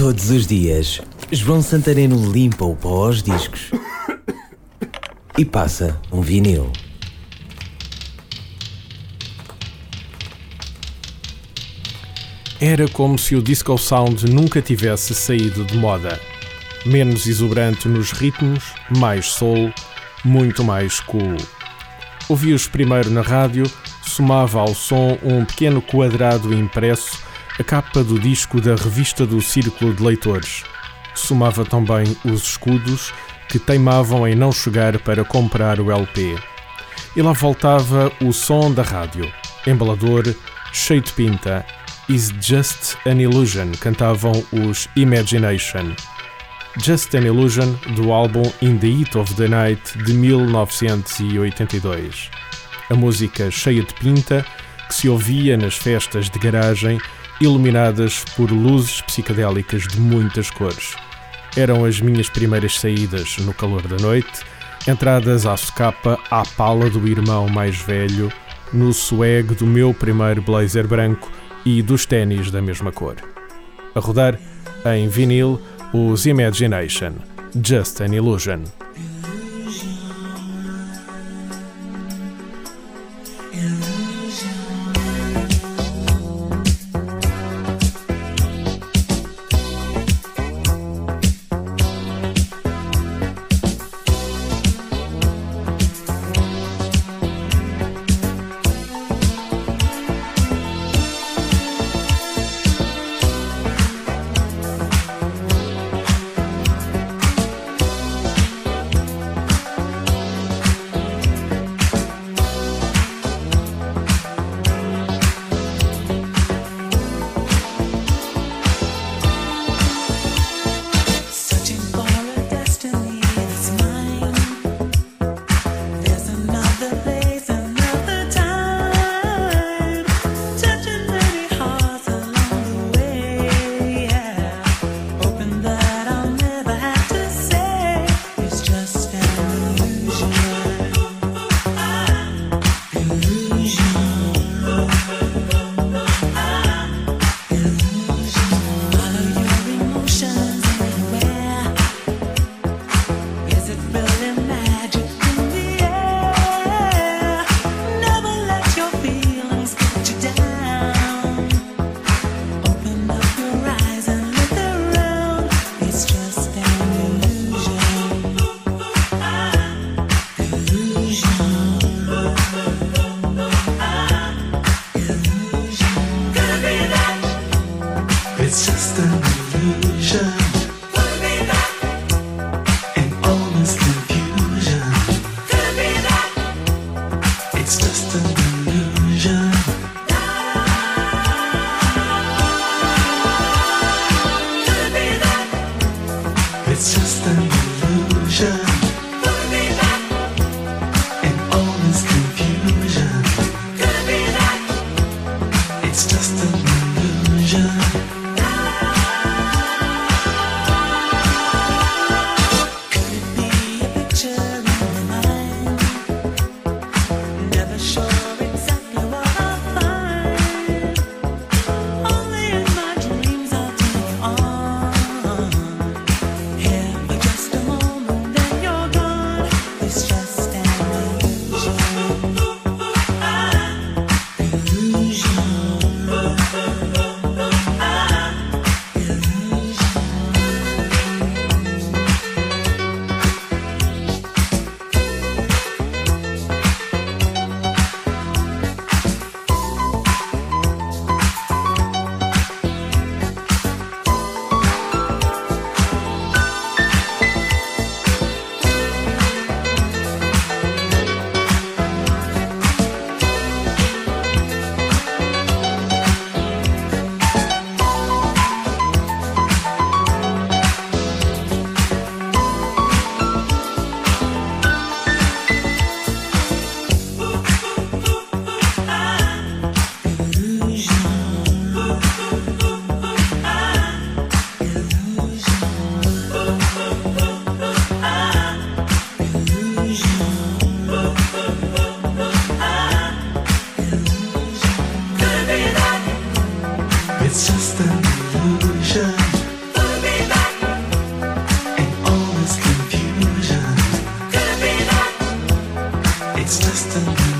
Todos os dias, João Santareno limpa o pó aos discos e passa um vinil. Era como se o disco sound nunca tivesse saído de moda. Menos exuberante nos ritmos, mais soul, muito mais cool. Ouvi-os primeiro na rádio, somava ao som um pequeno quadrado impresso, a capa do disco da revista do Círculo de Leitores. Somava também os escudos que teimavam em não chegar para comprar o LP. E lá voltava o som da rádio, embalador, cheio de pinta, Is Just an Illusion, cantavam os Imagination. Just an Illusion, do álbum In the Heat of the Night de 1982. A música cheia de pinta que se ouvia nas festas de garagem, iluminadas por luzes psicadélicas de muitas cores. Eram as minhas primeiras saídas no calor da noite, entradas à socapa à pala do irmão mais velho, no swag do meu primeiro blazer branco e dos ténis da mesma cor. A rodar, em vinil, os Imagination, Just an Illusion. It's just an illusion. that's listening.